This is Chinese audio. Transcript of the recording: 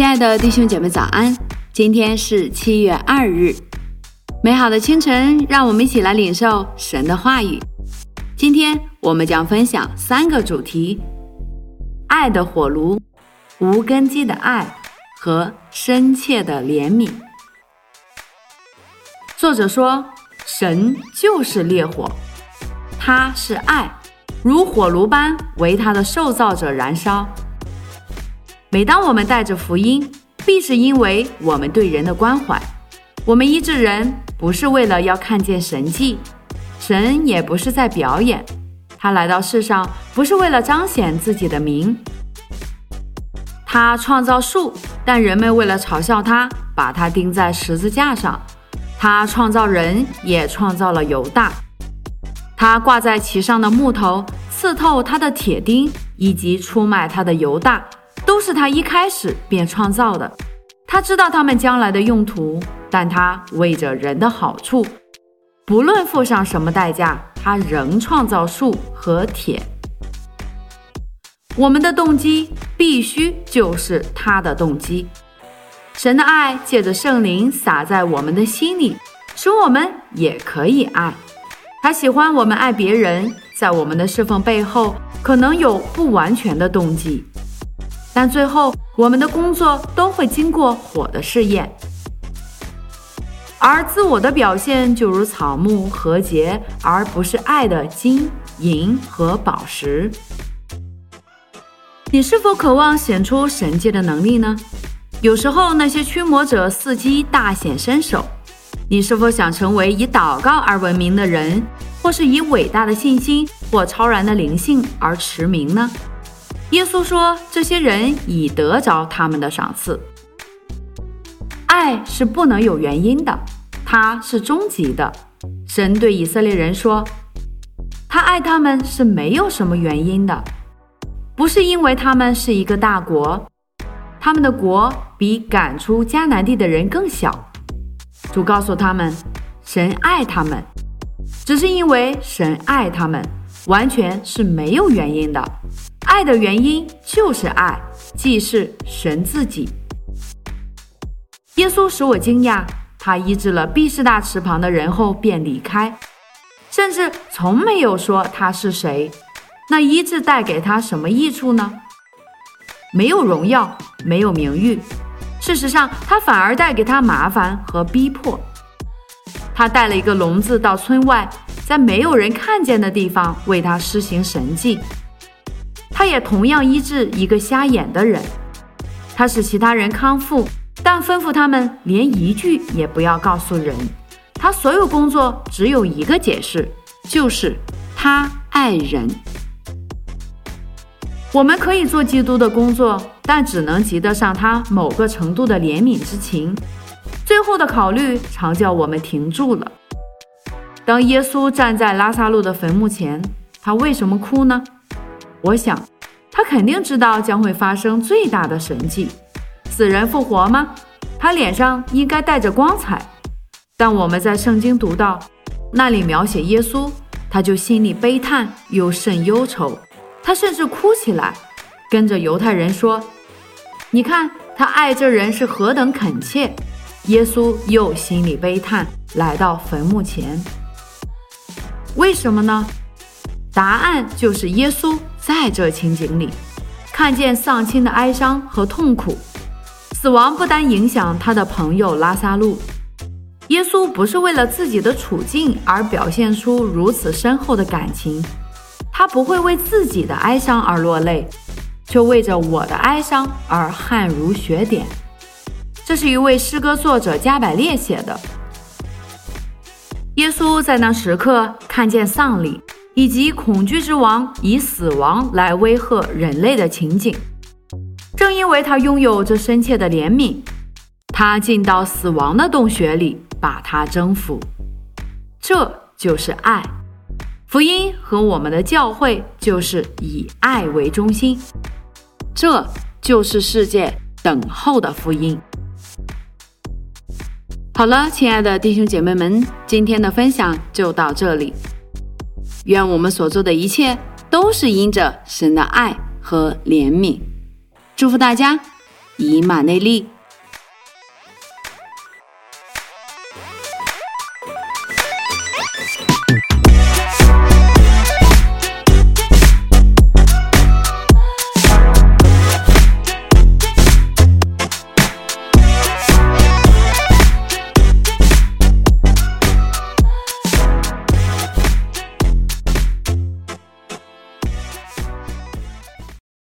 亲爱的弟兄姐妹早安！今天是七月二日，美好的清晨，让我们一起来领受神的话语。今天我们将分享三个主题：爱的火炉、无根基的爱和深切的怜悯。作者说，神就是烈火，他是爱，如火炉般为他的受造者燃烧。每当我们带着福音，必是因为我们对人的关怀。我们医治人，不是为了要看见神迹，神也不是在表演。他来到世上，不是为了彰显自己的名。他创造树，但人们为了嘲笑他，把他钉在十字架上。他创造人，也创造了犹大。他挂在其上的木头，刺透他的铁钉，以及出卖他的犹大。都是他一开始便创造的，他知道他们将来的用途，但他为着人的好处，不论付上什么代价，他仍创造树和铁。我们的动机必须就是他的动机。神的爱借着圣灵洒在我们的心里，使我们也可以爱。他喜欢我们爱别人，在我们的侍奉背后可能有不完全的动机。但最后，我们的工作都会经过火的试验，而自我的表现就如草木和结，而不是爱的金银和宝石。你是否渴望显出神界的能力呢？有时候那些驱魔者伺机大显身手。你是否想成为以祷告而闻名的人，或是以伟大的信心或超然的灵性而驰名呢？耶稣说：“这些人已得着他们的赏赐。爱是不能有原因的，它是终极的。神对以色列人说，他爱他们是没有什么原因的，不是因为他们是一个大国，他们的国比赶出迦南地的人更小。主告诉他们，神爱他们，只是因为神爱他们，完全是没有原因的。”爱的原因就是爱，既是神自己。耶稣使我惊讶，他医治了毕士大池旁的人后便离开，甚至从没有说他是谁。那医治带给他什么益处呢？没有荣耀，没有名誉。事实上，他反而带给他麻烦和逼迫。他带了一个聋子到村外，在没有人看见的地方为他施行神迹。他也同样医治一个瞎眼的人，他使其他人康复，但吩咐他们连一句也不要告诉人。他所有工作只有一个解释，就是他爱人。我们可以做基督的工作，但只能及得上他某个程度的怜悯之情。最后的考虑常叫我们停住了。当耶稣站在拉萨路的坟墓前，他为什么哭呢？我想，他肯定知道将会发生最大的神迹，死人复活吗？他脸上应该带着光彩。但我们在圣经读到，那里描写耶稣，他就心里悲叹又甚忧愁，他甚至哭起来，跟着犹太人说：“你看他爱这人是何等恳切。”耶稣又心里悲叹，来到坟墓前。为什么呢？答案就是耶稣。在这情景里，看见丧亲的哀伤和痛苦，死亡不单影响他的朋友拉萨路。耶稣不是为了自己的处境而表现出如此深厚的感情，他不会为自己的哀伤而落泪，却为着我的哀伤而汗如雪点。这是一位诗歌作者加百列写的。耶稣在那时刻看见丧礼。以及恐惧之王以死亡来威吓人类的情景，正因为他拥有这深切的怜悯，他进到死亡的洞穴里，把它征服。这就是爱。福音和我们的教会就是以爱为中心，这就是世界等候的福音。好了，亲爱的弟兄姐妹们，今天的分享就到这里。愿我们所做的一切都是因着神的爱和怜悯。祝福大家，以马内利。